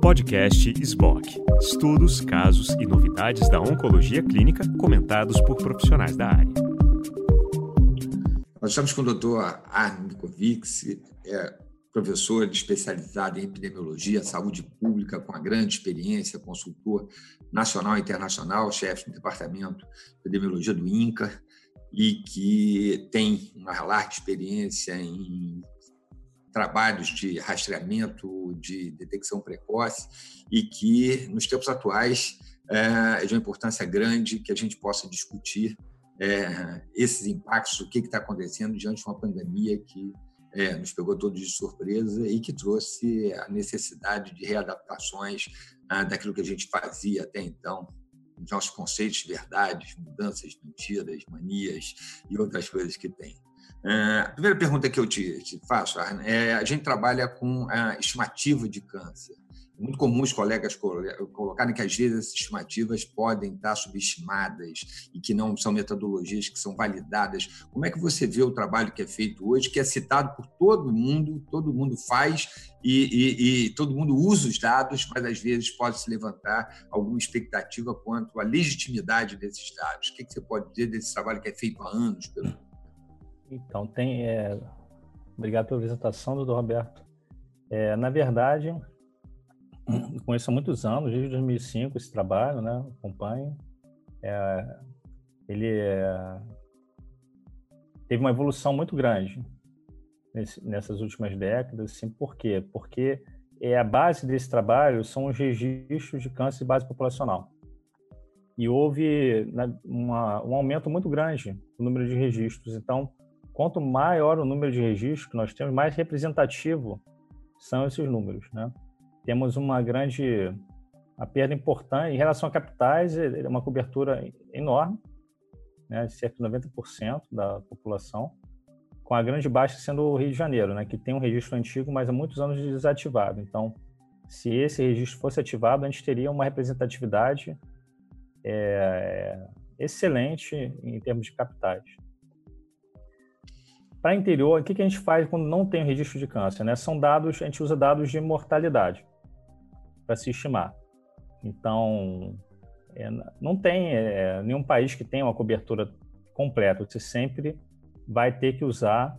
Podcast SBOC. Estudos, casos e novidades da oncologia clínica comentados por profissionais da área. Nós estamos com o doutor Arne Mikovic, é professor especializado em epidemiologia, saúde pública, com uma grande experiência, consultor nacional e internacional, chefe do departamento de epidemiologia do INCA, e que tem uma larga experiência em trabalhos de rastreamento, de detecção precoce, e que, nos tempos atuais, é de uma importância grande que a gente possa discutir é, esses impactos, o que está acontecendo diante de uma pandemia que é, nos pegou todos de surpresa e que trouxe a necessidade de readaptações ah, daquilo que a gente fazia até então, nossos conceitos, verdades, mudanças, mentiras, manias e outras coisas que tem. É, a primeira pergunta que eu te, te faço, Arne, é a gente trabalha com a estimativa de câncer. É muito comum os colegas colocarem que às vezes essas estimativas podem estar subestimadas e que não são metodologias que são validadas. Como é que você vê o trabalho que é feito hoje, que é citado por todo mundo, todo mundo faz e, e, e todo mundo usa os dados, mas às vezes pode se levantar alguma expectativa quanto à legitimidade desses dados. O que você pode dizer desse trabalho que é feito há anos pelo então, tem. É... Obrigado pela apresentação, doutor Roberto. É, na verdade, conheço há muitos anos, desde 2005, esse trabalho, né? Acompanho. É, ele é, teve uma evolução muito grande nesse, nessas últimas décadas. Assim, por quê? Porque é, a base desse trabalho são os registros de câncer de base populacional. E houve né, uma, um aumento muito grande no número de registros. Então, quanto maior o número de registros que nós temos, mais representativo são esses números, né? Temos uma grande a perda importante em relação a capitais, é uma cobertura enorme, né, cerca de 90% da população, com a grande baixa sendo o Rio de Janeiro, né, que tem um registro antigo, mas há muitos anos desativado. Então, se esse registro fosse ativado, a gente teria uma representatividade é, excelente em termos de capitais. Para interior, o que, que a gente faz quando não tem registro de câncer? Né? São dados, a gente usa dados de mortalidade para se estimar. Então, é, não tem é, nenhum país que tenha uma cobertura completa. Você sempre vai ter que usar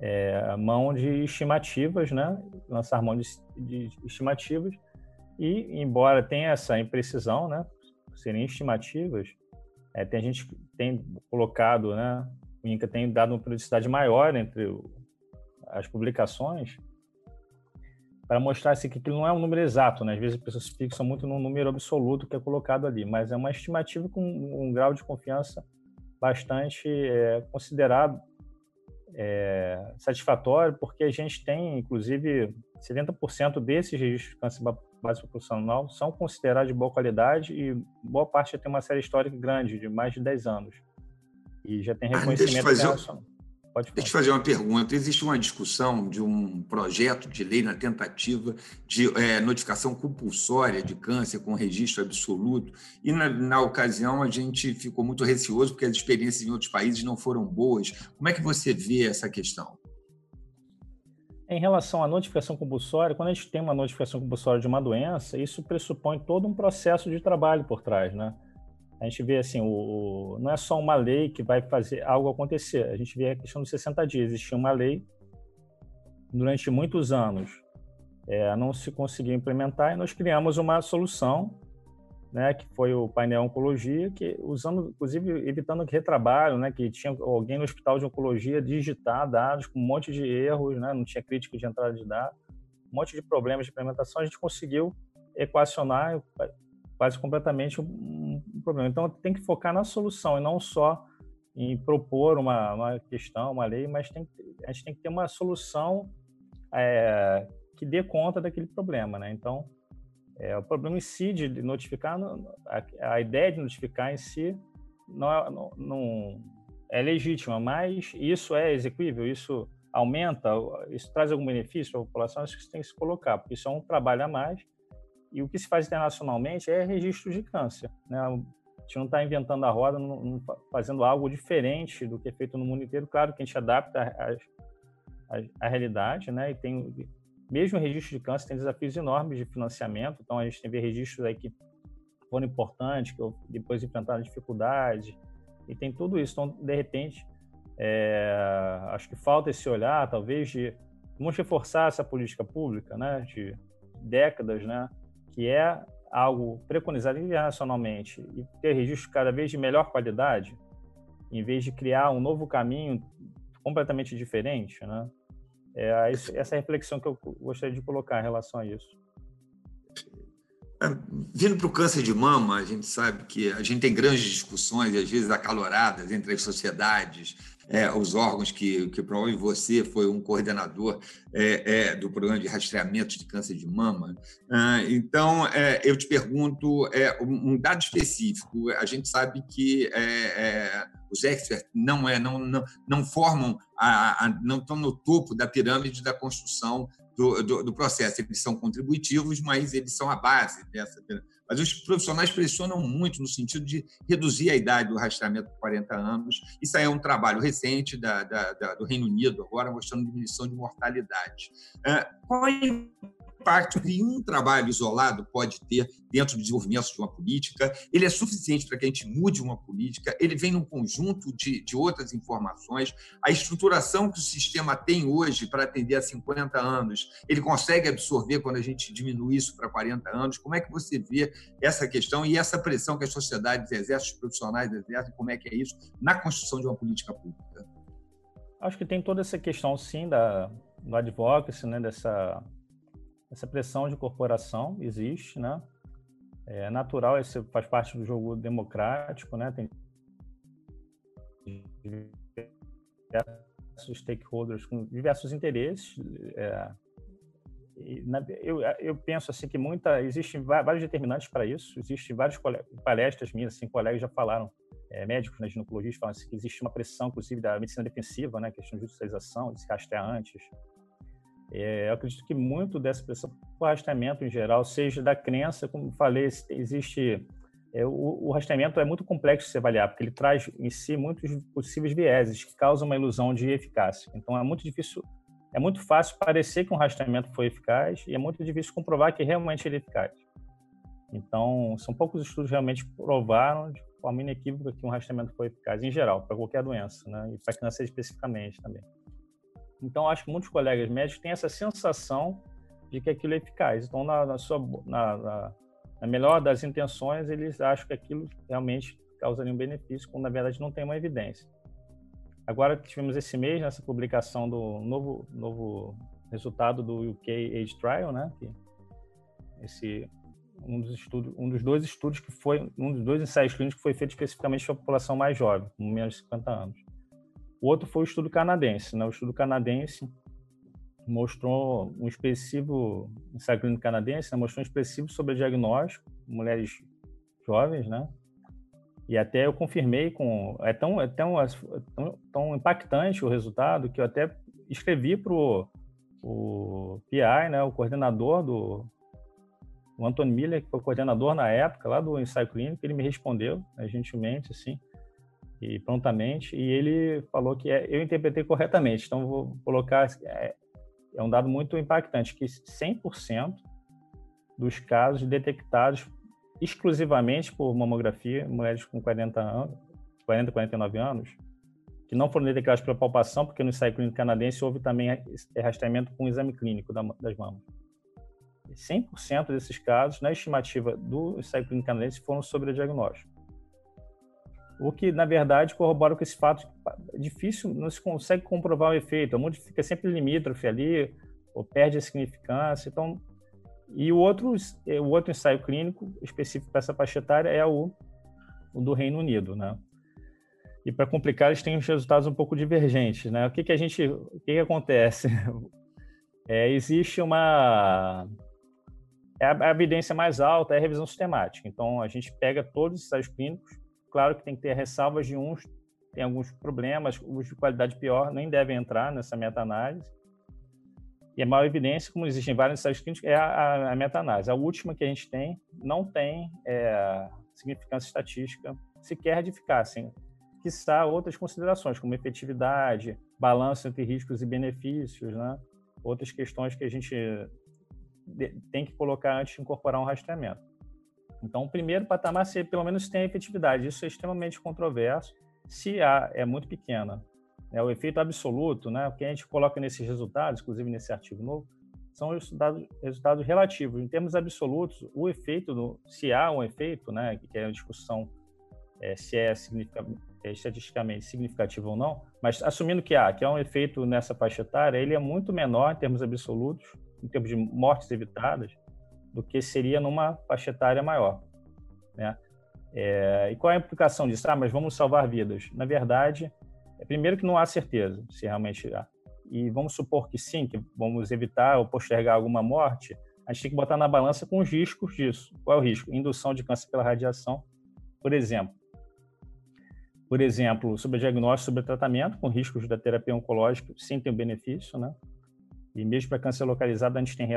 é, mão de estimativas, né? lançar mão de, de, estimativas. E, embora tenha essa imprecisão, né? serem estimativas, é, tem gente tem colocado né, o INCA tem dado uma periodicidade maior entre as publicações para mostrar assim, que aquilo não é um número exato, né? Às vezes as pessoas fixam muito no número absoluto que é colocado ali, mas é uma estimativa com um grau de confiança bastante é, considerado é, satisfatório, porque a gente tem, inclusive, 70% desses registros de câncer base populacional são considerados de boa qualidade e boa parte já tem uma série histórica grande, de mais de 10 anos. E já tem reconhecimento ah, deixa Pode Deixa eu fazer uma pergunta. Existe uma discussão de um projeto de lei na tentativa de é, notificação compulsória de câncer com registro absoluto, e na, na, ocasião a gente ficou muito receoso porque as experiências em outros países não foram boas. Como é que você vê essa questão? Em relação à notificação compulsória, quando a gente tem uma notificação compulsória de uma doença, isso pressupõe todo um processo de trabalho por trás, né? A gente vê assim, o, não é só uma lei que vai fazer algo acontecer. A gente vê a questão dos 60 dias. Existia uma lei durante muitos anos, é, não se conseguiu implementar e nós criamos uma solução, né, que foi o painel oncologia, que usando, inclusive, evitando retrabalho, né, que tinha alguém no hospital de oncologia digitar dados com um monte de erros, né, não tinha crítica de entrada de dados, um monte de problemas de implementação, a gente conseguiu equacionar quase completamente problema. Então, tem que focar na solução e não só em propor uma, uma questão, uma lei, mas tem, a gente tem que ter uma solução é, que dê conta daquele problema, né? Então, é, o problema em si de notificar, a, a ideia de notificar em si não é, não, não é legítima, mas isso é execuível, isso aumenta, isso traz algum benefício para a população, acho que isso tem que se colocar, porque isso é um trabalho a mais e o que se faz internacionalmente é registro de câncer. Né? A gente não está inventando a roda, não, não, fazendo algo diferente do que é feito no mundo inteiro. Claro que a gente adapta a, realidade, né? E tem mesmo o registro de câncer tem desafios enormes de financiamento, então a gente tem registros aí que foram importantes, que depois enfrentaram dificuldades, e tem tudo isso. Então, de repente, é, acho que falta esse olhar, talvez, de vamos reforçar essa política pública, né, de décadas, né, que é algo preconizado internacionalmente e ter registros cada vez de melhor qualidade, em vez de criar um novo caminho completamente diferente, né? É essa reflexão que eu gostaria de colocar em relação a isso. É, vindo para o câncer de mama, a gente sabe que a gente tem grandes discussões, às vezes acaloradas, entre as sociedades, é, os órgãos que, que promovem você foi um coordenador é, é, do programa de rastreamento de câncer de mama. Ah, então, é, eu te pergunto é, um dado específico. A gente sabe que é, os experts não, é, não, não, não formam, a, a, não estão no topo da pirâmide da construção do, do, do, processo. Eles são contributivos, mas eles são a base dessa pirâmide. Mas os profissionais pressionam muito no sentido de reduzir a idade do rastreamento por 40 anos. Isso aí é um trabalho recente da, da, da, do Reino Unido, agora mostrando diminuição de mortalidade. É, qual é impacto que um trabalho isolado pode ter dentro do desenvolvimento de uma política. Ele é suficiente para que a gente mude uma política, ele vem num conjunto de, de outras informações. A estruturação que o sistema tem hoje para atender a 50 anos, ele consegue absorver quando a gente diminui isso para 40 anos. Como é que você vê essa questão e essa pressão que as sociedades exercem, os profissionais exercem, como é que é isso na construção de uma política pública? Acho que tem toda essa questão, sim, da, do advocacy, né, dessa essa pressão de corporação existe, né? É natural, isso faz parte do jogo democrático, né? Tem diversos stakeholders com diversos interesses. É, na, eu, eu penso assim que muita existem vários determinantes para isso. Existem várias palestras minhas, assim, colegas já falaram, é, médicos né, ginecologia falam assim, que existe uma pressão, inclusive da medicina defensiva, né? Questão de judicialização, de se rastrear antes, é, eu acredito que muito dessa pressão por rastreamento em geral seja da crença, como falei, existe é, o, o, rastreamento é muito complexo de se avaliar, porque ele traz em si muitos possíveis vieses que causam uma ilusão de eficácia. Então é muito difícil, é muito fácil parecer que um rastreamento foi eficaz e é muito difícil comprovar que realmente ele é eficaz. Então são poucos estudos realmente provaram de forma inequívoca que um rastreamento foi eficaz em geral para qualquer doença, né? E para câncer especificamente também. Então, acho que muitos colegas médicos têm essa sensação de que aquilo é eficaz. Então, na, na sua, na, na, na, melhor das intenções, eles acham que aquilo realmente causaria um benefício, quando na verdade não tem uma evidência. Agora tivemos esse mês nessa publicação do novo, novo resultado do UK Age Trial, né? Que esse um dos estudos, um dos dois estudos que foi, um dos dois ensaios clínicos que foi feito especificamente para a população mais jovem, com menos de 50 anos. O outro foi o estudo canadense. Né? O estudo canadense mostrou um expressivo, ensaio clínico canadense, né? mostrou um expressivo sobre diagnóstico, mulheres jovens, né? E até eu confirmei com. É tão, é tão, é tão, tão impactante o resultado que eu até escrevi para o PI, né, o coordenador do. O Anthony Miller, que foi coordenador na época lá do ensaio clínico, ele me respondeu, né, gentilmente, assim e prontamente, e ele falou que é, eu interpretei corretamente, então vou colocar, é, é um dado muito impactante, que 100% dos casos detectados exclusivamente por mamografia, mulheres com 40 anos, 40, 49 anos, que não foram detectados pela palpação, porque no ensaio clínico canadense houve também rastreamento com exame clínico das mamas. 100% desses casos, na estimativa do ensaio clínico canadense, foram sobre diagnóstico. O que, na verdade, corrobora com esse fato é difícil, não se consegue comprovar o efeito. A mundo fica sempre limítrofe ali, ou perde a significância. Então, e o outro, o outro ensaio clínico específico para essa faixa etária é o, o do Reino Unido, né? E para complicar, eles têm os resultados um pouco divergentes, né? O que que a gente, o que, que acontece? É, existe uma é a, a evidência mais alta é a revisão sistemática. Então, a gente pega todos os ensaios clínicos Claro que tem que ter ressalvas de uns, tem alguns problemas, os de qualidade pior nem devem entrar nessa meta-análise. E a maior evidência, como existem vários ensaios clínicos, é a, a meta-análise. A última que a gente tem não tem é, significância estatística sequer de eficácia, quiçá outras considerações, como efetividade, balanço entre riscos e benefícios, né? outras questões que a gente tem que colocar antes de incorporar um rastreamento. Então, o primeiro patamar se pelo menos tem efetividade. Isso é extremamente controverso. Se A é muito pequena, é o efeito absoluto, né, o que a gente coloca nesses resultados, inclusive nesse artigo novo, são resultados, resultados relativos. Em termos absolutos, o efeito, do, se há um efeito, né, que é a discussão é, se é, é, estatisticamente significativo ou não, mas assumindo que há, que há um efeito nessa faixa etária, ele é muito menor em termos absolutos, em termos de mortes evitadas, do que seria numa faixa etária maior. Né? É, e qual é a implicação disso? Ah, mas vamos salvar vidas. Na verdade, é primeiro que não há certeza se realmente há e vamos supor que sim, que vamos evitar ou postergar alguma morte, a gente tem que botar na balança com os riscos disso. Qual é o risco? Indução de câncer pela radiação, por exemplo. Por exemplo, sobre diagnóstico, sobre tratamento, com riscos da terapia oncológica, sim tem o benefício, né? E mesmo para câncer localizado, a gente tem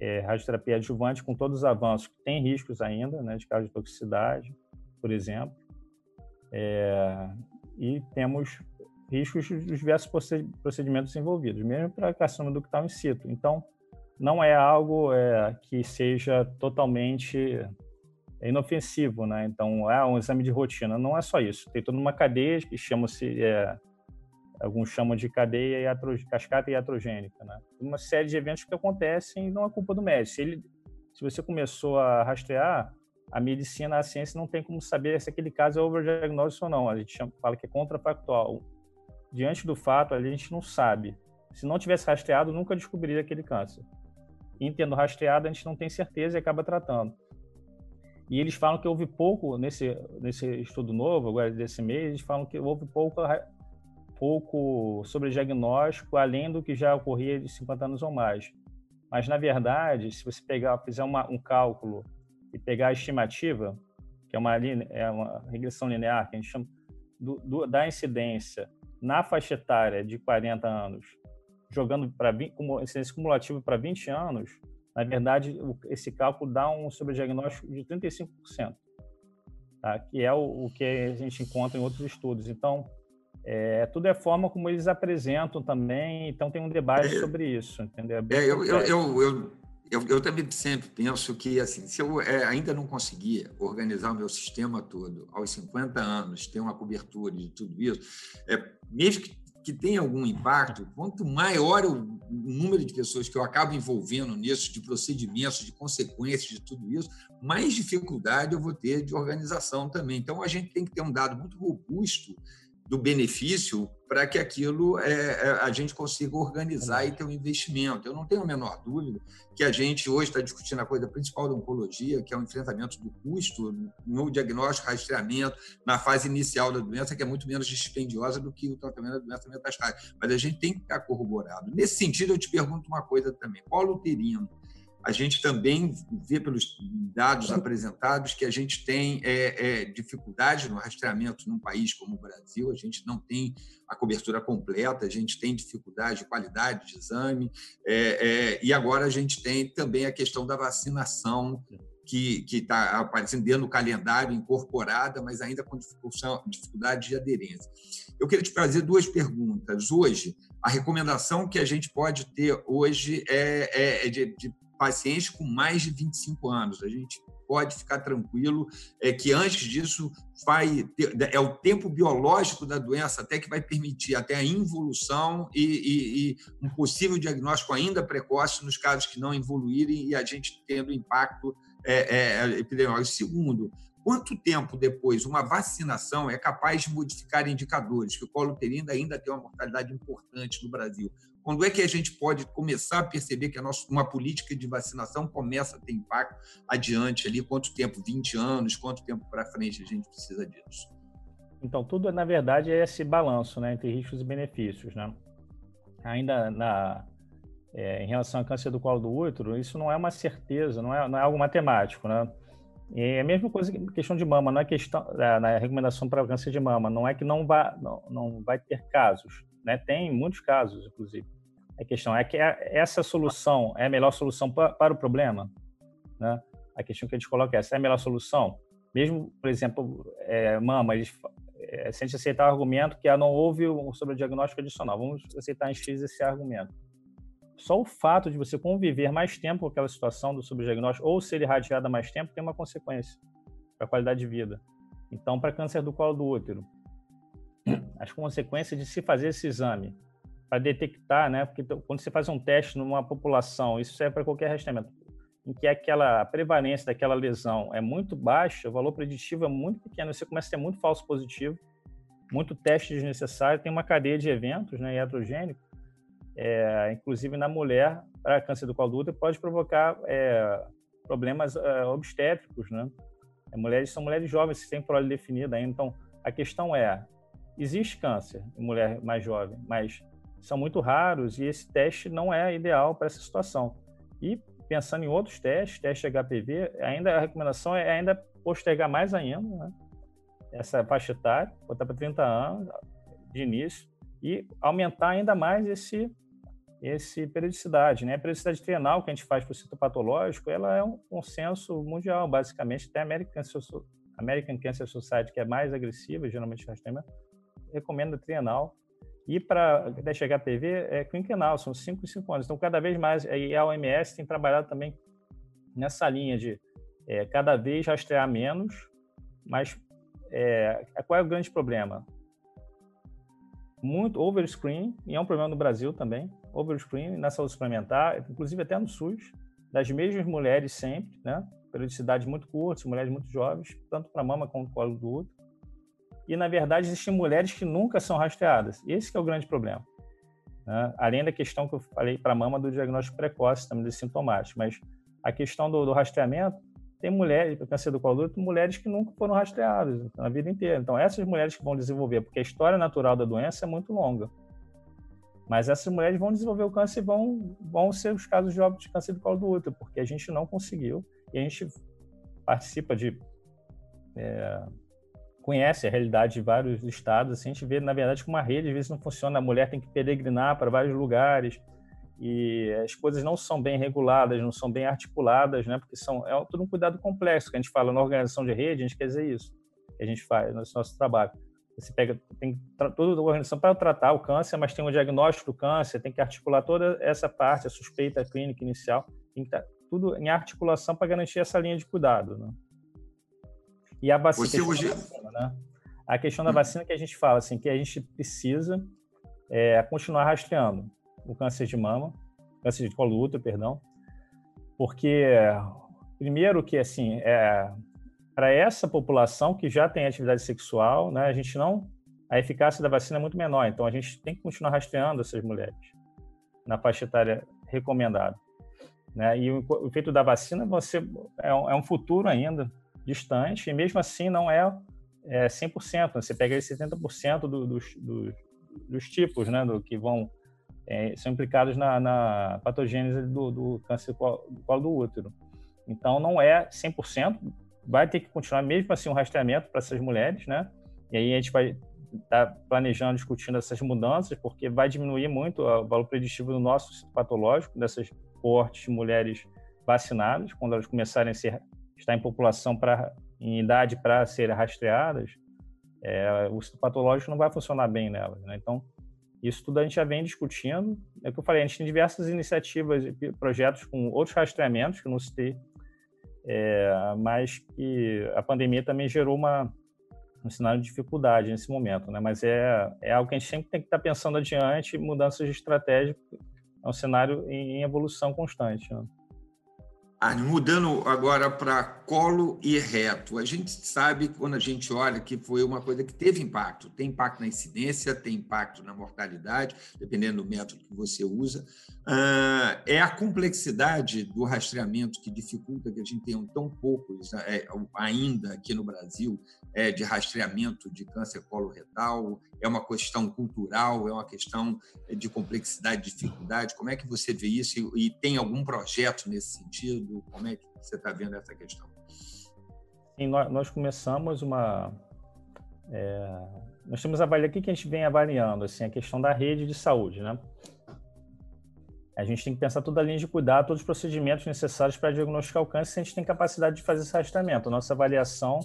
é, radioterapia adjuvante com todos os avanços, que tem riscos ainda, né, de cardiotoxicidade, por exemplo. É, e temos riscos dos diversos procedimentos envolvidos, mesmo para carcinoma ductal in situ. Então, não é algo é, que seja totalmente inofensivo, né? Então, é um exame de rotina. Não é só isso. Tem toda uma cadeia que chama-se, é, alguns chamam de cadeia iatro, cascata iatrogênica, né? Uma série de eventos que acontecem e não é culpa do médico. Se, ele, se você começou a rastrear, a medicina, a ciência não tem como saber se aquele caso é overdiagnóstico ou não. A gente chama, fala que é contrafactual diante do fato, a gente não sabe. Se não tivesse rastreado, nunca descobriria aquele câncer. E tendo rastreado, a gente não tem certeza e acaba tratando. E eles falam que houve pouco, nesse, nesse estudo novo, agora desse mês, eles falam que houve pouco, pouco sobre diagnóstico, além do que já ocorria de 50 anos ou mais. Mas, na verdade, se você pegar, fizer uma, um cálculo e pegar a estimativa, que é uma, é uma regressão linear, que a gente chama do, do, da incidência na faixa etária de 40 anos, jogando para incidência cumulativa para 20 anos, na verdade, esse cálculo dá um sobrediagnóstico de 35%, tá? que é o, o, que a gente encontra em outros estudos. Então, é, tudo é forma como eles apresentam também, então tem um debate é, sobre isso, entendeu? É, é eu, eu, eu, eu, eu, também sempre penso que, assim, se eu é, ainda não conseguir organizar o meu sistema todo aos 50 anos, ter uma cobertura de tudo isso, é, mesmo que, que tenha algum impacto, quanto maior o, número de pessoas que eu acabo envolvendo nisso, de procedimentos, de consequências de tudo isso, mais dificuldade eu vou ter de organização também. Então, a gente tem que ter um dado muito robusto do benefício para que aquilo é, é, a gente consiga organizar e ter um investimento. Eu não tenho a menor dúvida que a gente hoje está discutindo a coisa principal da oncologia, que é o enfrentamento do custo no diagnóstico, rastreamento, na fase inicial da doença, que é muito menos dispendiosa do que o tratamento da doença metastática. Mas a gente tem que estar corroborado. Nesse sentido, eu te pergunto uma coisa também. Paulo uterino, a gente também vê pelos dados apresentados que a gente tem é, é, dificuldade no rastreamento num país como o Brasil, a gente não tem a cobertura completa, a gente tem dificuldade de qualidade de exame, é, é e agora a gente tem também a questão da vacinação, que está aparecendo dentro do calendário, incorporada, mas ainda com dificuldade de aderência. Eu queria te fazer duas perguntas. Hoje, a recomendação que a gente pode ter hoje é, é, é de, de pacientes com mais de 25 anos. A gente pode ficar tranquilo é que antes disso vai ter, é o tempo biológico da doença até que vai permitir até a involução e, e, e, um possível diagnóstico ainda precoce nos casos que não evoluírem e a gente tendo impacto é, é, epidemiológico. Segundo, quanto tempo depois uma vacinação é capaz de modificar indicadores? Que o colo uterino ainda tem uma mortalidade importante no Brasil. Quando é que a gente pode começar a perceber que a nossa, uma política de vacinação começa a ter impacto adiante ali? Quanto tempo? 20 anos? Quanto tempo para frente a gente precisa disso? Então, tudo, na verdade, é esse balanço né, entre riscos e benefícios. Né? Ainda na, é, em relação ao câncer do colo do útero, isso não é uma certeza, não é, não é algo matemático. Né? E é a mesma coisa que questão de mama, não é questão na recomendação para câncer de mama, não é que não vai, não, não vai ter casos né? Tem muitos casos, inclusive. A questão é que é, essa solução é a melhor solução para o problema, né? A questão que a gente coloca é essa é a melhor solução. Mesmo, por exemplo, é, mama, eles, é, se a gente aceitar o argumento que ah, não houve um sobrediagnóstico adicional, vamos aceitar em X esse argumento. só o fato de você conviver mais tempo com aquela situação do subdiagnóstico ou ser irradiado há mais tempo tem uma consequência para a qualidade de vida. Então, para câncer do colo do útero, as consequências de se fazer esse exame para detectar, né? Porque quando você faz um teste numa população, isso serve para qualquer rastreamento, em que aquela prevalência daquela lesão é muito baixa, o valor preditivo é muito pequeno, você começa a ter muito falso positivo, muito teste desnecessário, tem uma cadeia de eventos, né, iatrogênico, é, inclusive na mulher, para câncer do colo do útero, pode provocar é, problemas é, obstétricos, né? É, mulheres são mulheres jovens, sem prole definida ainda, então a questão é, existe câncer em mulher mais jovem, mas são muito raros e esse teste não é ideal para essa situação. E pensando em outros testes, teste HPV, ainda a recomendação é ainda postergar mais ainda, né? essa faixa etária, botar para 30 anos de início e aumentar ainda mais esse esse periodicidade, né? A periodicidade trienal que a gente faz para o citopatológico, ela é um consenso mundial, basicamente, até a American Cancer, Society, que é mais agressiva, geralmente nós temos, recomenda trienal. E para teste HPV é quinquenal, são 5 e 5 anos. Então, cada vez mais, e a OMS tem trabalhado também nessa linha de é, cada vez rastrear menos, mas é, qual é o grande problema? Muito overscreen, e é um problema no Brasil também, overscreen na saúde suplementar, inclusive até no SUS, das mesmas mulheres sempre, né? Periodicidade muito curta, mulheres muito jovens, tanto para mama quanto para o colo do útero. E, na verdade, existem mulheres que nunca são rastreadas. Esse é o grande problema. Né? Além da questão que eu falei para a mama do diagnóstico precoce, também dos sintomáticos. Mas a questão do, do rastreamento, tem mulheres, câncer do colo do mulheres que nunca foram rastreadas na vida inteira. Então, essas mulheres que vão desenvolver, porque a história natural da doença é muito longa. Mas essas mulheres vão desenvolver o câncer e vão, vão ser os casos de óbito de câncer do colo do útero, porque a gente não conseguiu e a gente participa de é, conhece a realidade de vários estados, assim, a gente vê, na verdade, que uma rede às vezes não funciona, a mulher tem que peregrinar para vários lugares e as coisas não são bem reguladas, não são bem articuladas, né? Porque são é tudo um cuidado complexo que a gente fala na organização de rede, a gente quer dizer isso, que a gente faz no nosso trabalho. Você pega tem toda a organização para tratar o câncer, mas tem o diagnóstico do câncer, tem que articular toda essa parte, a suspeita clínica inicial, tem que estar tá tudo em articulação para garantir essa linha de cuidado, né? E a vacina, Você hoje... vacina, né? A questão da vacina que a gente fala, assim, que a gente precisa é, continuar rastreando o câncer de mama, câncer de colo útero, perdão, porque primeiro que assim é para essa população que já tem atividade sexual, né, a gente não a eficácia da vacina é muito menor, então a gente tem que continuar rastreando essas mulheres na faixa etária recomendada, né? E o, o efeito da vacina você é um, é um futuro ainda, distante, e mesmo assim não é, é 100%. Né? Você pega aí 70% do, dos, dos, dos, tipos né, do, que vão é, são implicados na, na patogênese do, do câncer do colo do útero. Então, não é 100%, vai ter que continuar mesmo assim um rastreamento para essas mulheres, né? E aí a gente vai estar tá planejando, discutindo essas mudanças, porque vai diminuir muito o valor preditivo do nosso patológico, dessas coortes de mulheres vacinadas, quando elas começarem a ser está em população para em idade para serem rastreadas, é, o patológico não vai funcionar bem nelas. Né? Então, isso tudo a gente já vem discutindo. É o que eu falei, a gente tem diversas iniciativas e projetos com outros rastreamentos que não citei, é, mas que a pandemia também gerou uma, um cenário de dificuldade nesse momento. Né? Mas é, é algo que a gente sempre tem que estar pensando adiante, mudanças de estratégia, é um cenário em, em evolução constante. Né? Ah, mudando agora para colo e reto, a gente sabe quando a gente olha que foi uma coisa que teve impacto, tem impacto na incidência, tem impacto na mortalidade, dependendo do método que você usa. Ah, é a complexidade do rastreamento que dificulta que a gente tenha tão poucos é, ainda aqui no Brasil é, de rastreamento de câncer coloretal? É uma questão cultural? É uma questão de complexidade, dificuldade? Como é que você vê isso? E, e tem algum projeto nesse sentido? Como é que você está vendo essa questão? Sim, nós, nós começamos uma. É, nós temos avaliado o que a gente vem avaliando, assim, a questão da rede de saúde, né? A gente tem que pensar toda a linha de cuidado, todos os procedimentos necessários para diagnosticar o câncer, se a gente tem capacidade de fazer esse rastreamento. A nossa avaliação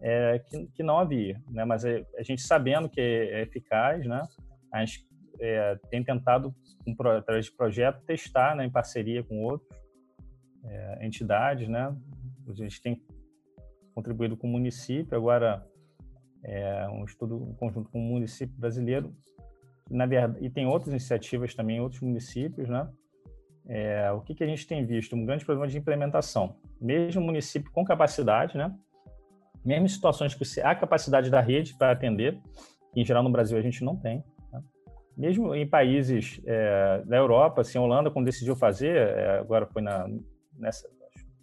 é que, que não havia, né? Mas a, a gente sabendo que é, é eficaz, né? A gente é, tem tentado, através de projeto, testar né, em parceria com outros é, entidades, né? A gente tem contribuído com o município, agora é um estudo conjunto com o município brasileiro, na verdade, e tem outras iniciativas também em outros municípios, né? É, o que, que a gente tem visto? Um grande problema de implementação. Mesmo município com capacidade, né? Mesmo em situações que há capacidade da rede para atender, que em geral no Brasil a gente não tem. Né? Mesmo em países é, da Europa, assim, a Holanda, quando decidiu fazer, é, agora foi na, nessa,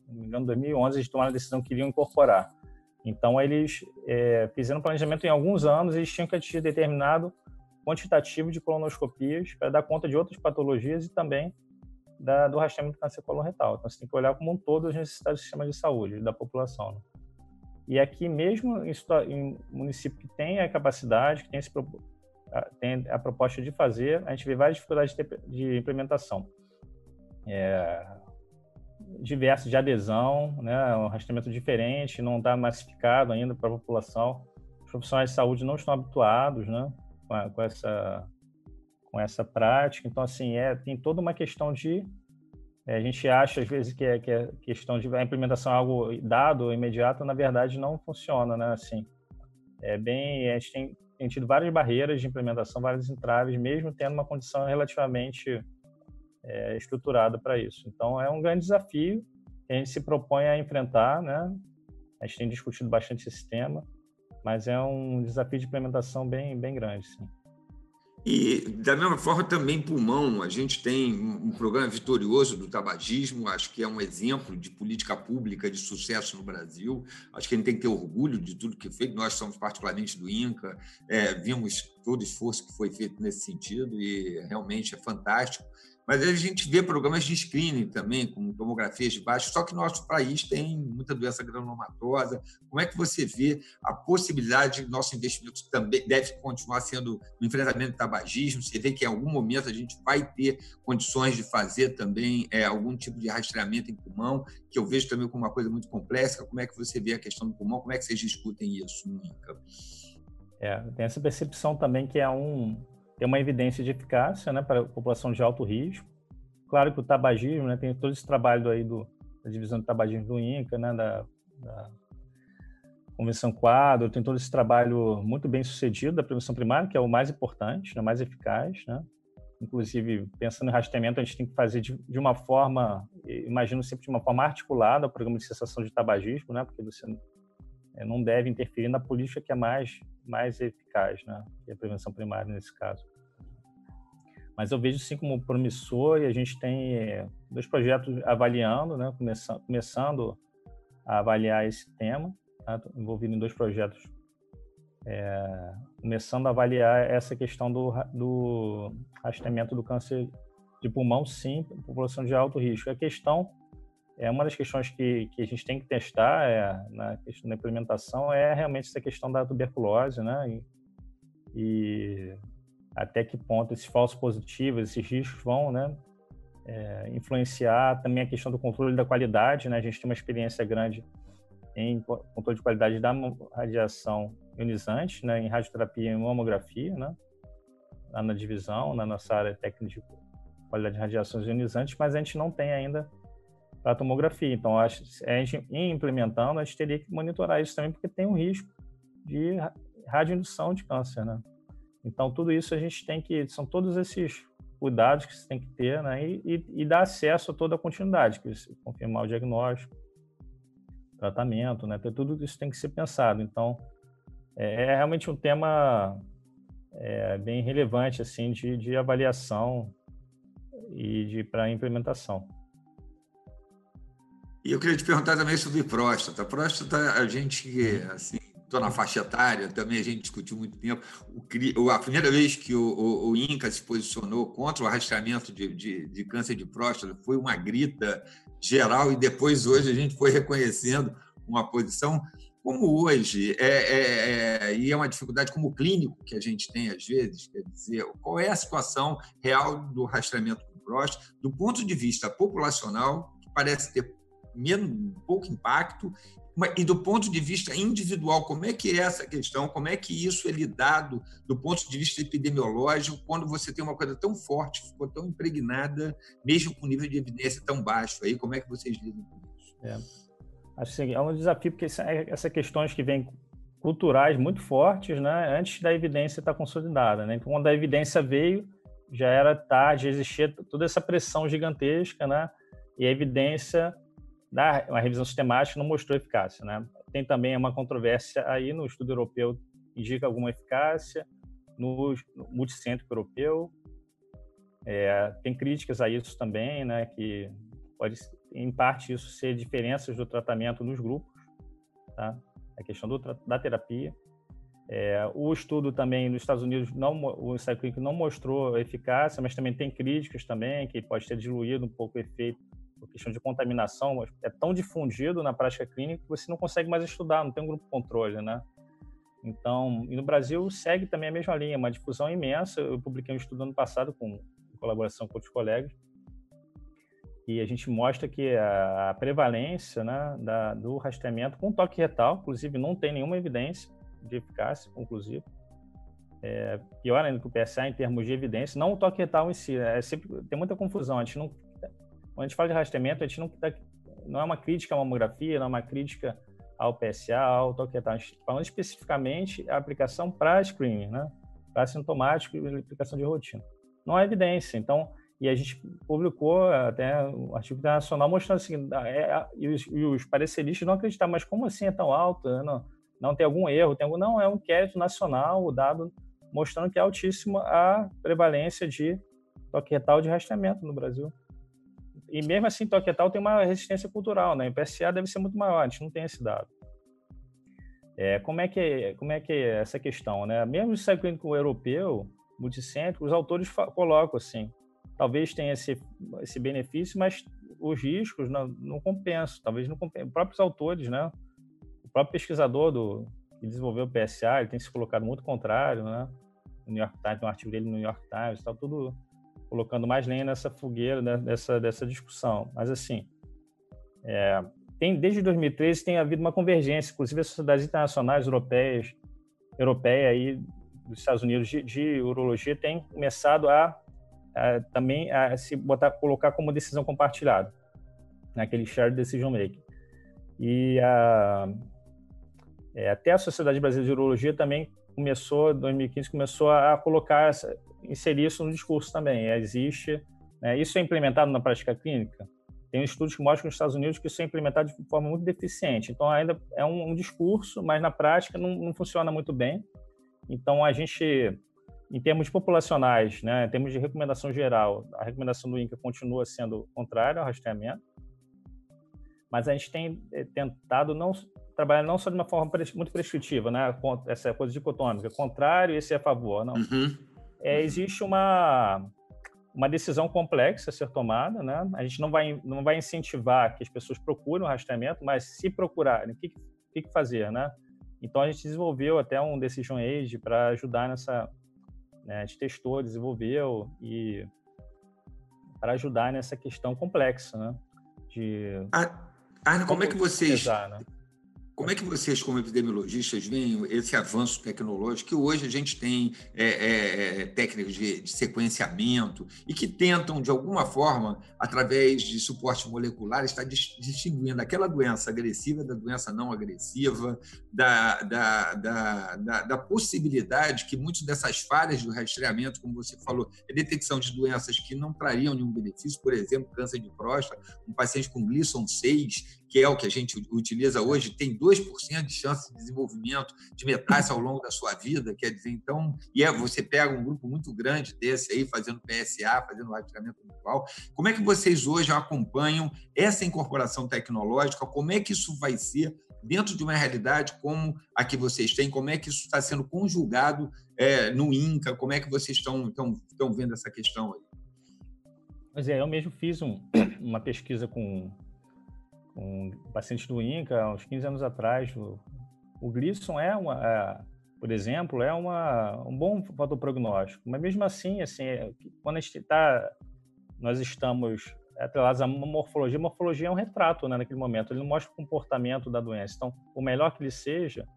não me engano, 2011, eles tomaram a decisão que iriam incorporar. Então, eles é, fizeram planejamento em alguns anos, eles tinham que atingir determinado quantitativo de colonoscopias para dar conta de outras patologias e também da, do rastreamento do câncer coloretal. Então, você tem que olhar como um todo as necessidades do sistema de saúde da população. Né? E aqui, mesmo em, em município que tem a capacidade, que tem, esse, tem, a proposta de fazer, a gente vê várias dificuldades de, de implementação. É, diversos de adesão, né, um rastreamento diferente, não está massificado ainda para a população. Os profissionais de saúde não estão habituados, né, com, a, com essa com essa prática. Então, assim, é tem toda uma questão de a gente acha às vezes que é, que é questão de a implementação é algo dado imediato, na verdade não funciona, né? Assim, é bem a gente tem, tem tido várias barreiras de implementação, vários entraves, mesmo tendo uma condição relativamente é, estruturada para isso. Então, é um grande desafio que a gente se propõe a enfrentar, né? A gente tem discutido bastante esse tema, mas é um desafio de implementação bem, bem grande, sim. E, da mesma forma, também pulmão. A gente tem um programa vitorioso do tabagismo, acho que é um exemplo de política pública de sucesso no Brasil. Acho que a gente tem que ter orgulho de tudo que foi feito. Nós somos particularmente do INCA, é, vimos todo o esforço que foi feito nesse sentido e realmente é fantástico. Mas a gente vê programas de screening também, com tomografias de baixo, só que nosso país tem muita doença granulomatosa. Como é que você vê a possibilidade de nosso investimento também deve continuar sendo no enfrentamento do tabagismo? Você vê que em algum momento a gente vai ter condições de fazer também é, algum tipo de rastreamento em pulmão, que eu vejo também como uma coisa muito complexa. Como é que você vê a questão do pulmão? Como é que vocês discutem isso no? É, tem essa percepção também que é um, tem uma evidência de eficácia né, para a população de alto risco. Claro que o tabagismo, né, tem todo esse trabalho aí do, da divisão de tabagismo do INCA, né, da, da Convenção Quadro, tem todo esse trabalho muito bem sucedido da prevenção primária, que é o mais importante, né, mais eficaz. Né? Inclusive, pensando em rastreamento, a gente tem que fazer de, de uma forma, imagino sempre de uma forma articulada, o programa de cessação de tabagismo, né, porque você não deve interferir na política que é mais, mais eficaz, né? que é a prevenção primária nesse caso. Mas eu vejo sim como promissor e a gente tem é, dois projetos avaliando, né? começando, começando a avaliar esse tema, tá? envolvido em dois projetos, é, começando a avaliar essa questão do, do rastreamento do câncer de pulmão, sim, população de alto risco. A questão é uma das questões que, que a gente tem que testar é, na da implementação é realmente essa questão da tuberculose, né? E, e até que ponto esses falsos positivos, esses riscos vão, né? É, influenciar também a questão do controle da qualidade, né? A gente tem uma experiência grande em controle de qualidade da radiação ionizante, né? Em radioterapia e mamografia, né? Lá na divisão, na nossa área técnica de qualidade de radiações ionizantes, mas a gente não tem ainda para a tomografia. Então, a gente, em implementando, a gente teria que monitorar isso também, porque tem um risco de radioindução de câncer, né? Então, tudo isso a gente tem que, são todos esses cuidados que você tem que ter, né? E, e, e dar acesso a toda a continuidade, que confirmar o diagnóstico, tratamento, né? Tudo isso tem que ser pensado. Então, é, é realmente um tema é, bem relevante, assim, de, de avaliação e de para implementação. E eu queria te perguntar também sobre próstata. Próstata, a gente, assim, estou na faixa etária, também a gente discutiu muito tempo. O, a primeira vez que o, o, o, INCA se posicionou contra o rastreamento de, de, de, câncer de próstata foi uma grita geral e depois hoje a gente foi reconhecendo uma posição como hoje, é, é, é, e é uma dificuldade como clínico que a gente tem às vezes, quer dizer, qual é a situação real do rastreamento de próstata do ponto de vista populacional, que parece ter menos, pouco impacto e do ponto de vista individual, como é que é essa questão? Como é que isso é lidado do ponto de vista epidemiológico quando você tem uma coisa tão forte, ficou tão impregnada, mesmo com nível de evidência tão baixo? Aí, como é que vocês lidam com isso? É, que é um desafio, porque essas questões que vêm culturais muito fortes, né, antes da evidência estar consolidada. Né? Então, quando a evidência veio, já era tarde, existia toda essa pressão gigantesca, né? e a evidência uma revisão sistemática não mostrou eficácia, né? Tem também uma controvérsia aí no estudo europeu indica alguma eficácia no, multicêntrico europeu. É, tem críticas a isso também, né? Que pode, em parte, isso ser diferenças do tratamento nos grupos, tá? A questão do, da terapia. É, o estudo também nos Estados Unidos, não, o ensaio clínico não mostrou eficácia, mas também tem críticas também, que pode ter diluído um pouco o efeito questão de contaminação, é tão difundido na prática clínica que você não consegue mais estudar, não tem um grupo controle, né? Então, e no Brasil segue também a mesma linha, uma difusão imensa. Eu publiquei um estudo ano passado com em colaboração com outros colegas e a gente mostra que a prevalência né, da, do rastreamento com toque retal, inclusive, não tem nenhuma evidência de eficácia conclusiva. É, pior ainda que o PSA em termos de evidência, não o toque retal em si, é sempre, tem muita confusão. A gente não quando a gente fala de rastreamento, a gente não, tá, não é uma crítica à mamografia, não é uma crítica ao PSA, ao toque retal. A gente está falando especificamente a aplicação para screening, né? Para sintomático e aplicação de rotina. Não há evidência. Então, e a gente publicou até um artigo internacional mostrando assim, é, e, os, e os pareceristas não acreditaram, mas como assim é tão alto? Né? Não, não tem algum erro? Tem algum, não, é um inquérito nacional, o dado mostrando que é altíssima a prevalência de toque retal de rastreamento no Brasil. E mesmo assim, Toquetal tem uma resistência cultural, né? O PSA deve ser muito maior, a gente não tem esse dado. É, como, é que, como é que é essa questão, né? Mesmo o ensaio clínico europeu, multicêntrico, os autores colocam assim, talvez tenha esse, esse benefício, mas os riscos não, não compensam, talvez não compensem. Os próprios autores, né? O próprio pesquisador do, que desenvolveu o PSA, ele tem se colocado muito contrário, né? New York Times, tem um artigo dele no New York Times, está tudo colocando mais lenha nessa fogueira né, dessa, dessa discussão. Mas, assim, é, tem, desde 2013 tem havido uma convergência, inclusive as sociedades internacionais europeias, europeia aí dos Estados Unidos de, de urologia têm começado a, a, também a se botar, colocar como decisão compartilhada, naquele shared decision making. E a, é, até a Sociedade Brasileira de Urologia também começou, em 2015, começou a colocar essa, inserir isso no discurso também. Existe, né? isso é implementado na prática clínica. Tem estudos que mostram nos Estados Unidos que isso é implementado de forma muito deficiente. Então, ainda é um, um discurso, mas na prática não, não, funciona muito bem. Então, a gente, em termos populacionais, né, em termos de recomendação geral, a recomendação do INCA continua sendo contrária ao rastreamento, mas a gente tem eh, tentado não trabalhar não só de uma forma muito prescritiva, né, essa coisa dicotômica, contrário, esse é a favor, não. Uhum é, existe uma, uma decisão complexa a ser tomada, né? A gente não vai, não vai incentivar que as pessoas procurem o rastreamento, mas se procurarem, o que, que fazer, né? Então a gente desenvolveu até um decision age para ajudar nessa, né? a gente testou, desenvolveu e para ajudar nessa questão complexa, né? De ah, como, como é que vocês pesar, né? Como é que vocês, como epidemiologistas, veem esse avanço tecnológico que hoje a gente tem é, é, é, técnicas de, de, sequenciamento e que tentam, de alguma forma, através de suporte molecular, estar distinguindo aquela doença agressiva da doença não agressiva, da, da, da, da, da possibilidade que muitas dessas falhas do rastreamento, como você falou, é detecção de doenças que não trariam nenhum benefício, por exemplo, câncer de próstata, um paciente com Gleason 6, que é o que a gente utiliza hoje, tem 2% de chance de desenvolvimento de metástase ao longo da sua vida, quer dizer, então, e é, você pega um grupo muito grande desse aí, fazendo PSA, fazendo rastreamento virtual, como é que vocês hoje acompanham essa incorporação tecnológica, como é que isso vai ser dentro de uma realidade como a que vocês têm, como é que isso está sendo conjugado é, no INCA, como é que vocês estão, estão, estão vendo essa questão aí? Pois é, eu mesmo fiz um, uma pesquisa com um paciente do INCA, uns 15 anos atrás. O, o Glisson é, uma, é, por exemplo, é uma, um bom fator prognóstico, mas mesmo assim, assim, é, quando a gente está, nós estamos atreladas à morfologia. A morfologia é um retrato né, naquele momento, ele não mostra o comportamento da doença. Então, o melhor que ele seja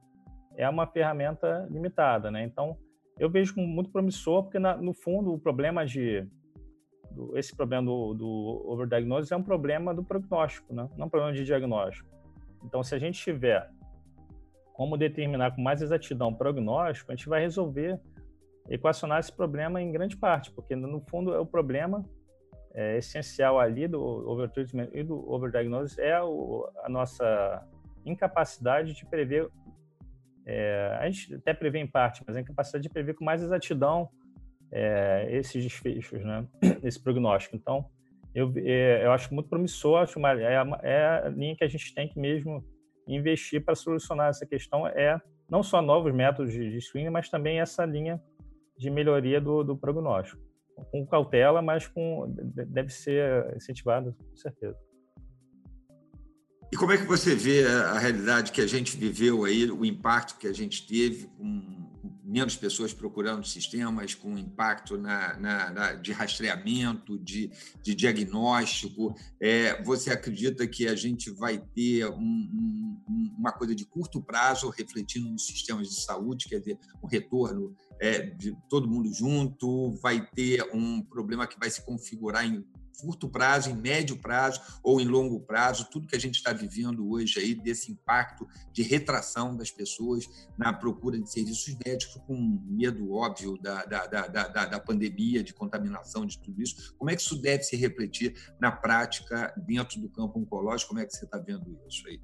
é uma ferramenta limitada. Né? Então, eu vejo como muito promissor, porque, na, no fundo, o problema de. Do, esse problema do, do overdiagnosis é um problema do prognóstico, né? não é um problema de diagnóstico. Então, se a gente tiver como determinar com mais exatidão o prognóstico, a gente vai resolver equacionar esse problema em grande parte, porque no fundo é o problema é, essencial ali do overtreatment e do overdiagnosis é o, a nossa incapacidade de prever, é, a gente até prevê em parte, mas a incapacidade de prever com mais exatidão é, esses desfechos, né? esse prognóstico. Então, eu, é, eu acho muito promissor, acho uma, é, a, é a linha que a gente tem que mesmo investir para solucionar essa questão, é não só novos métodos de, de screening, mas também essa linha de melhoria do, do prognóstico. Com cautela, mas com, deve ser incentivado, com certeza. E como é que você vê a realidade que a gente viveu aí, o impacto que a gente teve com menos pessoas procurando sistemas, com impacto na, na, na de rastreamento, de, de diagnóstico? É, você acredita que a gente vai ter um, um, uma coisa de curto prazo refletindo nos sistemas de saúde, quer dizer, um retorno é, de todo mundo junto, vai ter um problema que vai se configurar em curto prazo, em médio prazo ou em longo prazo, tudo que a gente está vivendo hoje aí desse impacto de retração das pessoas na procura de serviços médicos, com medo óbvio da, da, da, da, da pandemia, de contaminação, de tudo isso. Como é que isso deve se refletir na prática dentro do campo oncológico? Como é que você está vendo isso aí?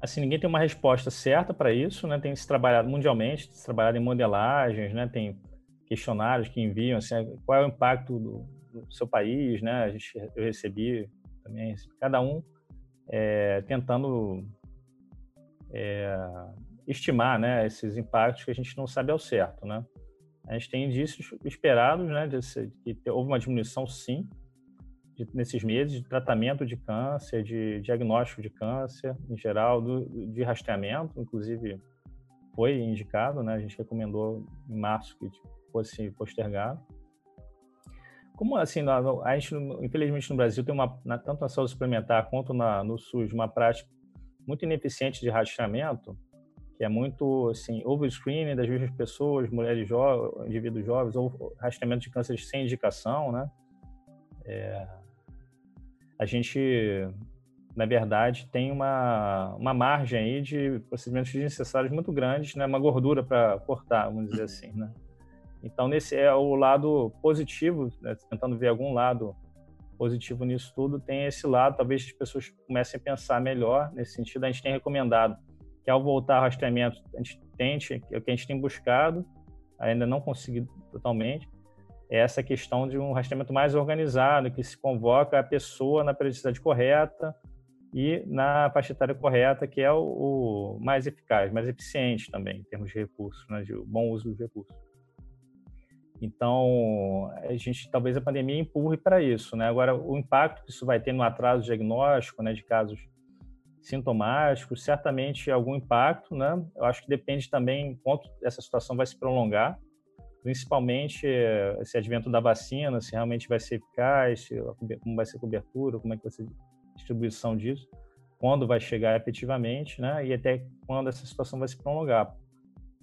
assim, ninguém tem uma resposta certa para isso, né? Tem se trabalhado mundialmente, se trabalhado em modelagens, né? Tem questionários que enviam, assim, qual é o impacto do, seu país, né? A gente, eu recebi também, cada um é, tentando é, estimar, né? Esses impactos que a gente não sabe ao certo, né? A gente tem indícios esperados, né? De que houve uma diminuição, sim, de, nesses meses de tratamento de câncer, de diagnóstico de câncer em geral, do, de rastreamento, inclusive foi indicado, né? A gente recomendou em março que fosse postergado. Como assim, a gente, infelizmente no Brasil tem uma, tanto na saúde suplementar quanto na, no SUS, uma prática muito ineficiente de rastreamento, que é muito assim, overscreening das mesmas pessoas, mulheres jovens, indivíduos jovens, ou rastreamento de cânceres sem indicação, né? É, a gente, na verdade, tem uma, uma margem aí de procedimentos desnecessários muito grandes, né? uma gordura para cortar, vamos dizer assim. Né? Então, nesse é o lado positivo, né? tentando ver algum lado positivo nisso tudo, tem esse lado, talvez as pessoas comecem a pensar melhor nesse sentido. A gente tem recomendado que ao voltar ao rastreamento, a gente tente, é o que a gente tem buscado, ainda não consegui totalmente, é essa questão de um rastreamento mais organizado, que se convoca a pessoa na periodicidade correta e na faixa etária correta, que é o, o, mais eficaz, mais eficiente também, em termos de recursos, né, de bom uso dos recursos. Então, a gente talvez a pandemia empurre para isso, né? Agora, o impacto que isso vai ter no atraso diagnóstico, né, de casos sintomáticos, certamente algum impacto, né? Eu acho que depende também quanto essa situação vai se prolongar principalmente eh, esse advento da vacina, se realmente vai ser eficaz, como vai ser a cobertura, como é que vai ser a distribuição disso, quando vai chegar efetivamente, né? E até quando essa situação vai se prolongar,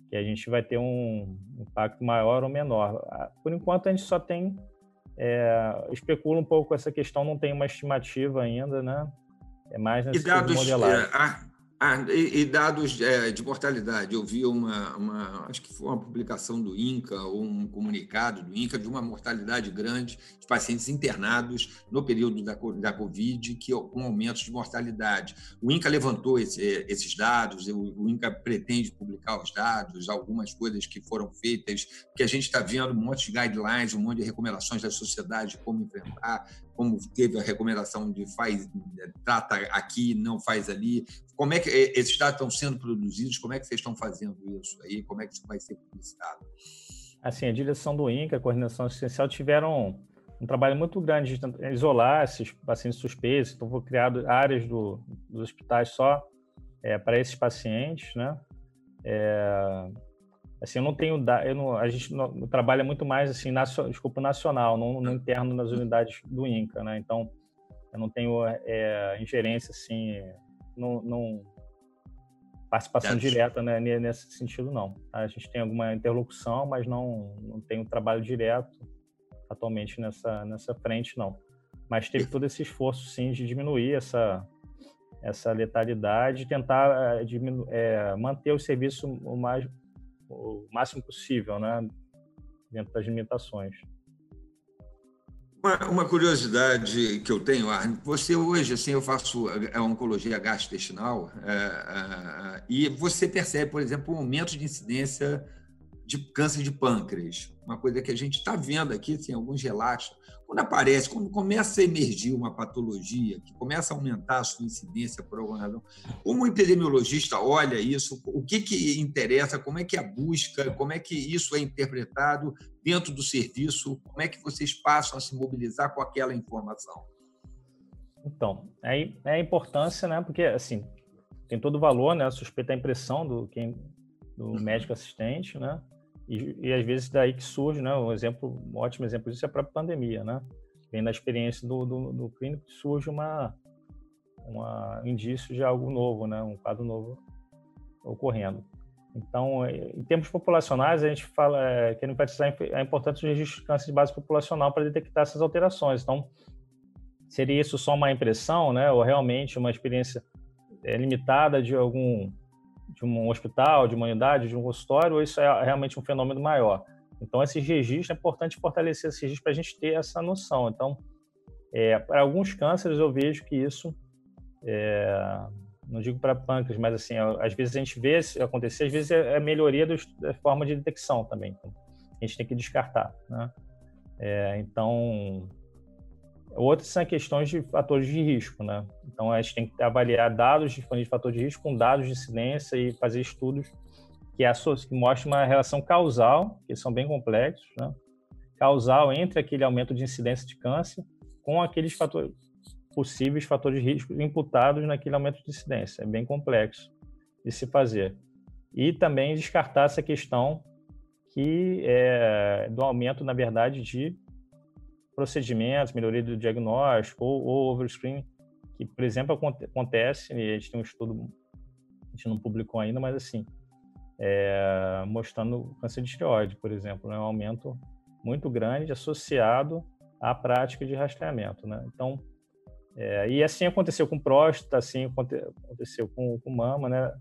que a gente vai ter um impacto maior ou menor. Ah, por enquanto a gente só tem é, especula um pouco essa questão, não tem uma estimativa ainda, né? É mais nesse e dados, modelagem. É, ah, e, dados é, de mortalidade. Eu vi uma, uma, acho que foi uma publicação do INCA ou um comunicado do INCA de uma mortalidade grande de pacientes internados no período da, da Covid, que com aumentos de mortalidade. O INCA levantou esse, esses dados, o, o INCA pretende publicar os dados, algumas coisas que foram feitas, que a gente está vendo um monte de guidelines, um monte de recomendações da sociedade de como enfrentar como teve a recomendação de faz, trata aqui, não faz ali. Como é que esses dados estão sendo produzidos? Como é que vocês estão fazendo isso aí? Como é que isso vai ser publicitado? Assim, a direção do INCA, a coordenação assistencial, tiveram um trabalho muito grande de isolar esses pacientes suspeitos. Então, foi criado áreas do, dos hospitais só é, para esses pacientes, né? É, assim, eu não tenho, eu não, a gente não, trabalha muito mais assim, nacio, desculpa, nacional, não, no interno nas unidades do INCA, né? Então, eu não tenho é, ingerência assim, não, não participação é. direta né, nesse sentido não. A gente tem alguma interlocução, mas não não tem um trabalho direto atualmente nessa nessa frente não. Mas teve todo esse esforço sim de diminuir essa essa letalidade, tentar diminu é, manter o serviço o mais o máximo possível, né, dentro das limitações. Uma, uma, curiosidade que eu tenho, Arne, você hoje, assim, eu faço a oncologia gastrointestinal é, é, e você percebe, por exemplo, um aumento de incidência de câncer de pâncreas, uma coisa que a gente está vendo aqui, tem alguns relatos. Quando aparece, quando começa a emergir uma patologia, que começa a aumentar a sua incidência por alguma razão, como o epidemiologista olha isso, o que, que interessa, como é que é a busca, como é que isso é interpretado dentro do serviço, como é que vocês passam a se mobilizar com aquela informação? Então, aí é a importância, né? Porque, assim, tem todo o valor, né? Suspeita a impressão do, quem, do uhum. médico assistente, né? E, e, às vezes daí que surge, né? Um exemplo, um ótimo exemplo disso é a própria pandemia, né? Vem da experiência do, do, do clínico surge uma, uma indício de algo novo, né? Um quadro novo ocorrendo. Então, em termos populacionais, a gente fala, é, quer enfatizar a importância do registro de câncer de base populacional para detectar essas alterações. Então, seria isso só uma impressão, né? Ou realmente uma experiência é, limitada de algum de um hospital, de uma unidade, de um consultório, ou isso é realmente um fenômeno maior? Então, esses registros, é importante fortalecer esses registros para a gente ter essa noção. Então, é, para alguns cânceres, eu vejo que isso, é, não digo para pâncreas, mas assim, às vezes a gente vê isso acontecer, às vezes é é melhoria dos, da forma de detecção também. Então, a gente tem que descartar. Né? É, então, Outras são questões de fatores de risco, né? Então, a gente tem que avaliar dados disponíveis de fator de risco com dados de incidência e fazer estudos que, que mostram uma relação causal, que são bem complexos, né? Causal entre aquele aumento de incidência de câncer com aqueles fatores, possíveis fatores de risco imputados naquele aumento de incidência. É bem complexo de se fazer. E também descartar essa questão que é do aumento, na verdade, de procedimentos, melhoria do diagnóstico ou, ou overscreening, que, por exemplo, acontece, a gente tem um estudo, a gente não publicou ainda, mas assim, é, mostrando câncer de tireoide, por exemplo, né, um aumento muito grande associado à prática de rastreamento, né? Então, é, e assim aconteceu com próstata, assim aconteceu com, com mama, né?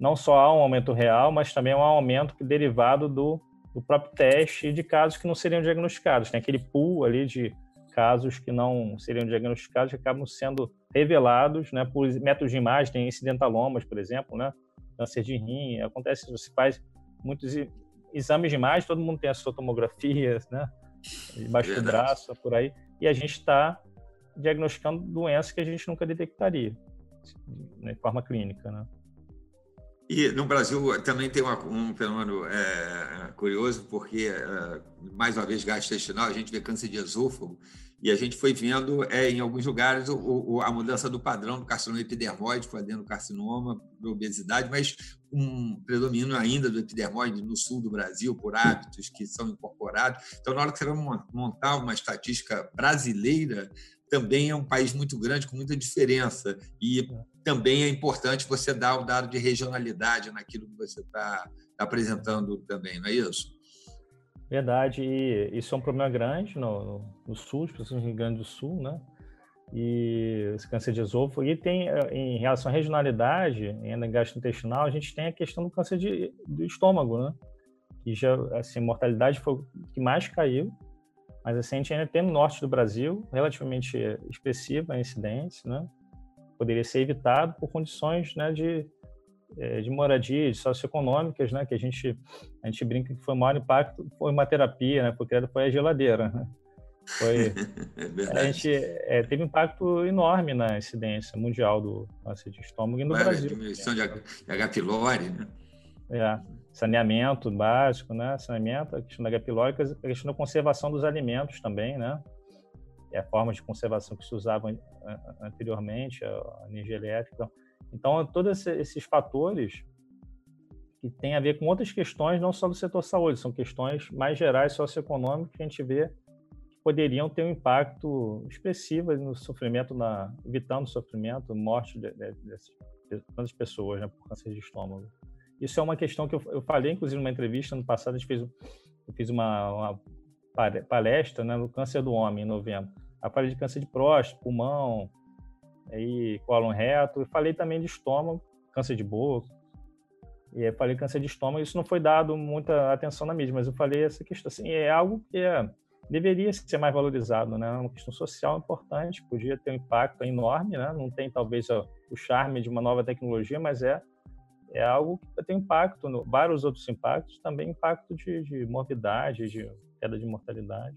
Não só há um aumento real, mas também há um aumento derivado do do próprio teste de casos que não seriam diagnosticados. Tem aquele pool ali de casos que não seriam diagnosticados que acabam sendo revelados né, por métodos de imagem, tem incidentalomas, por exemplo, né, câncer de rim. Acontece, você faz muitos exames de imagem, todo mundo tem a sua tomografia, né, debaixo do braço, por aí, e a gente está diagnosticando doenças que a gente nunca detectaria né, de forma clínica, né. E no Brasil também tem uma, um fenômeno é, curioso, porque, é, mais uma vez, gastrointestinal, a gente vê câncer de esôfago, e a gente foi vendo é, em alguns lugares o, o, a mudança do padrão do carcinoma epidermoide, fazendo carcinoma, obesidade, mas um predomínio ainda do epidermoide no sul do Brasil, por hábitos que são incorporados. Então, na hora que você vai montar uma estatística brasileira, também é um país muito grande, com muita diferença. E também é importante você dar o dado de regionalidade naquilo que você está tá apresentando também, não é isso? Verdade, e isso é um problema grande no, no sul, especialmente no Rio Grande do Sul, né? E esse câncer de esôfago. E tem, eh, em relação à regionalidade, ainda gastrointestinal, a gente tem a questão do câncer de, do estômago, né? Que já, assim, mortalidade foi o que mais caiu, mas assim, a gente ainda tem no norte do Brasil, relativamente expressiva a incidência, né? Poderia ser evitado por condições né, de, eh, de moradia, de socioeconômicas, né, que a gente, a gente brinca que foi o maior impacto, foi uma terapia, né, porque foi a geladeira. Né? Foi, é a gente é, teve um impacto enorme na incidência mundial do câncer de estômago e no claro, Brasil. diminuição de H. pylori, né? É, saneamento básico, né? Saneamento, a questão da H. pylori, a questão da conservação dos alimentos também, né? é, formas de conservação que se usavam anteriormente, a energia elétrica. Então, todos esses fatores que tem a ver com outras questões, não só do setor saúde, são questões mais gerais socioeconômicas que a gente vê que poderiam ter um impacto expressivo no sofrimento, na, evitando o sofrimento, morte de, de, de, pessoas né, por câncer de estômago. Isso é uma questão que eu, eu falei, inclusive, numa entrevista no passado, a gente fez, eu fiz uma, uma palestra né, no câncer do homem, em novembro. Eu falei de câncer de próstata, pulmão, aí, cólon reto, e falei também de estômago, câncer de boca, e aí falei câncer de estômago, isso não foi dado muita atenção na mídia, mas eu falei essa questão, assim, é algo que é, deveria ser mais valorizado, né? É uma questão social importante, podia ter um impacto enorme, né? Não tem talvez o charme de uma nova tecnologia, mas é é algo que tem impacto, no, vários outros impactos, também impacto de, de morbidade, de queda de mortalidade.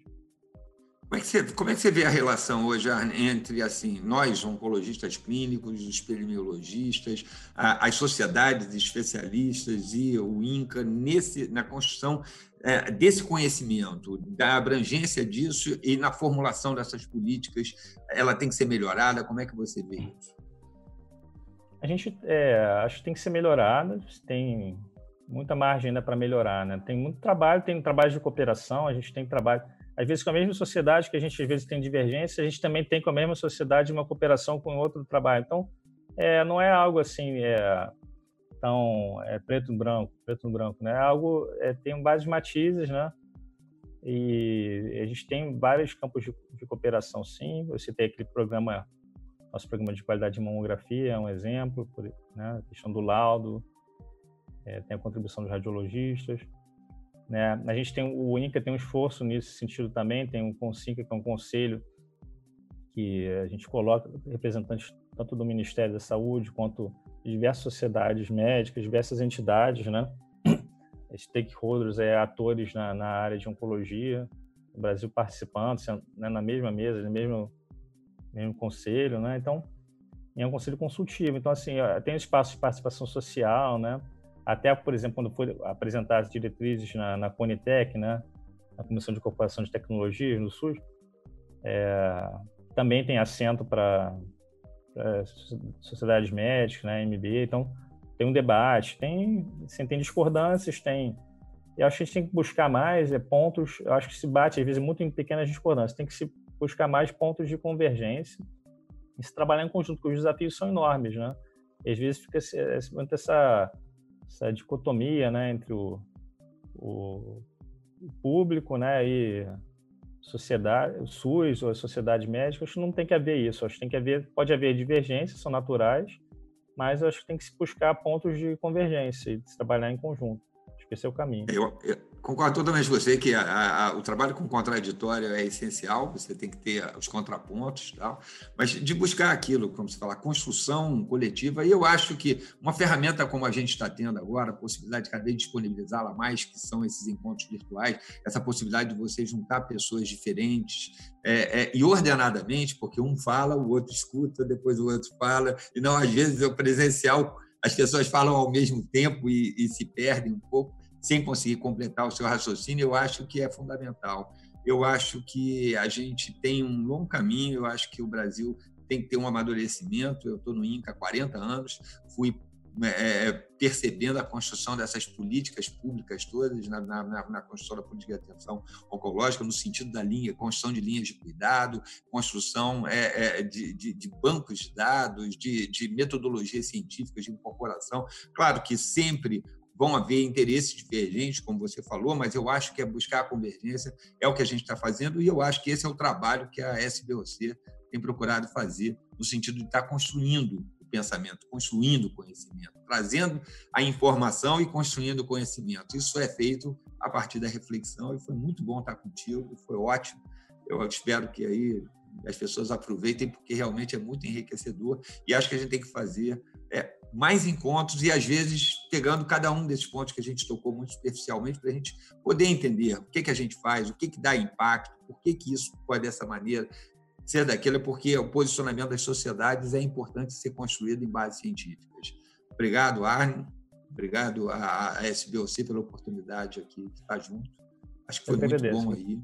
Como é, que você, como é que você vê a relação hoje entre assim nós, oncologistas clínicos, os epidemiologistas, as sociedades de especialistas e o INCA nesse, na construção é, desse conhecimento, da abrangência disso e na formulação dessas políticas, ela tem que ser melhorada? Como é que você vê isso? A gente é, acho que tem que ser melhorada, tem muita margem ainda para melhorar, né? Tem muito trabalho, tem trabalho de cooperação, a gente tem trabalho às vezes com a mesma sociedade que a gente às vezes tem divergência, a gente também tem com a mesma sociedade uma cooperação com outro trabalho. Então, é, não é algo assim é, tão é, preto e branco, preto e branco, né? É algo é, tem vários matizes, né? E a gente tem vários campos de, de cooperação, sim. Você tem aquele programa, nosso programa de qualidade de mamografia é um exemplo, por, né? A questão do laudo, é, tem a contribuição dos radiologistas. Né? A gente tem o INCA tem um esforço nesse sentido também, tem um CONSINCA, que é um conselho que a gente coloca representantes tanto do Ministério da Saúde quanto diversas sociedades médicas, diversas entidades, né? stakeholders, é, atores na, na área de oncologia, o Brasil participando, né, na mesma mesa, no mesmo, mesmo conselho, né? Então, é um conselho consultivo. Então, assim, tem espaço de participação social, né? Até, por exemplo, quando foi apresentar as diretrizes na, na Conitec, né, na Comissão de Incorporação de Tecnologias no SUS, é, também tem assento para sociedades médicas, né, MBA, então tem um debate, tem, assim, tem discordâncias, tem eu acho que a gente tem que buscar mais é, pontos, eu acho que se bate às vezes muito em pequenas discordâncias, tem que se buscar mais pontos de convergência e se trabalhar em conjunto, porque os desafios são enormes, né? E às vezes fica muito essa essa dicotomia né, entre o, o, público né, e sociedade, o SUS ou médica, acho que não tem que haver isso. Acho que tem que haver, pode haver divergências, são naturais, mas acho que tem que se buscar pontos de convergência e se trabalhar em conjunto. Acho que esse é o caminho. Eu, Concordo totalmente com você que a, a, o trabalho com contraditório é essencial, você tem que ter os contrapontos, tal, mas de buscar aquilo, como se fala, construção coletiva, e eu acho que uma ferramenta como a gente está tendo agora, a possibilidade de cada vez disponibilizá-la mais, que são esses encontros virtuais, essa possibilidade de você juntar pessoas diferentes é, é, e ordenadamente, porque um fala, o outro escuta, depois o outro fala, e não, às vezes, o presencial, as pessoas falam ao mesmo tempo e, e se perdem um pouco sem conseguir completar o seu raciocínio, eu acho que é fundamental. Eu acho que a gente tem um longo caminho, eu acho que o Brasil tem que ter um amadurecimento. Eu estou no INCA há 40 anos, fui é, é, percebendo a construção dessas políticas públicas todas na, na, na, construção da política de atenção oncológica, no sentido da linha, construção de linhas de cuidado, construção é, é, de, de, de, bancos de dados, de, de metodologias científicas de incorporação. Claro que sempre vão haver interesses divergentes, como você falou, mas eu acho que é buscar a convergência, é o que a gente está fazendo, e eu acho que esse é o trabalho que a SBOC tem procurado fazer, no sentido de estar tá construindo o pensamento, construindo o conhecimento, trazendo a informação e construindo o conhecimento. Isso é feito a partir da reflexão, e foi muito bom estar contigo, foi ótimo. Eu espero que aí as pessoas aproveitem, porque realmente é muito enriquecedor, e acho que a gente tem que fazer é, mais encontros e, às vezes, pegando cada um desses pontos que a gente tocou muito superficialmente para a gente poder entender o que, que a gente faz, o que, que dá impacto, por que, que isso pode, dessa maneira, ser daquilo, porque o posicionamento das sociedades é importante ser construído em bases científicas. Obrigado, Arne. Obrigado à SBOC pela oportunidade aqui de estar junto. Acho que foi muito bom aí.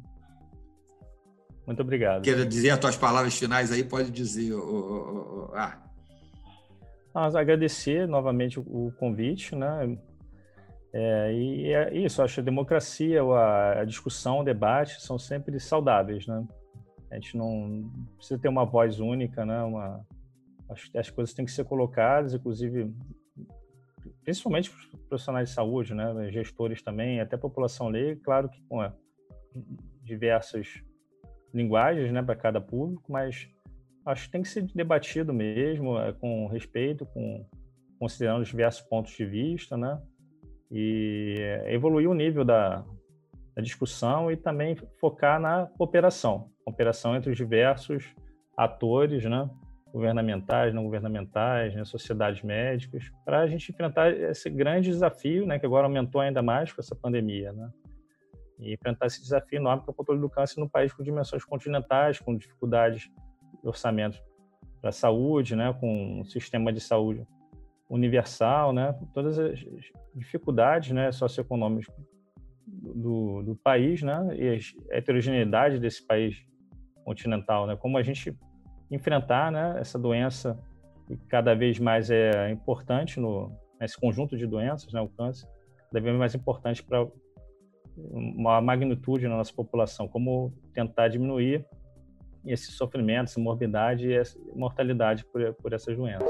Muito obrigado. Quer dizer as tuas palavras finais aí? Pode dizer, Arne. Agradecer novamente o convite, né? É, e é isso, acho que a democracia, a, discussão, o debate são sempre saudáveis, né? A gente não precisa ter uma voz única, né? Uma, as, as coisas têm que ser colocadas, inclusive, principalmente profissionais de saúde, né? Gestores também, até população leiga, claro que com diversas linguagens, né, para cada público, mas acho que tem que ser debatido mesmo, é, com respeito, com considerando os diversos pontos de vista, né? e evoluir o nível da, da discussão e também focar na cooperação, cooperação entre os diversos atores, né, governamentais, não governamentais, né, sociedades médicas, para a gente enfrentar esse grande desafio, né, que agora aumentou ainda mais com essa pandemia, né, e enfrentar esse desafio enorme é o controle do câncer no país com dimensões continentais, com dificuldades de orçamento para saúde, né, com um sistema de saúde universal, né? Todas as dificuldades, né, socioeconômicas do, do país, né? E a heterogeneidade desse país continental, né? Como a gente enfrentar, né, essa doença que cada vez mais é importante no nesse conjunto de doenças, né, o câncer, cada vez mais importante para uma magnitude na nossa população, como tentar diminuir esse sofrimento, essa morbidade e essa mortalidade por, por essas doenças.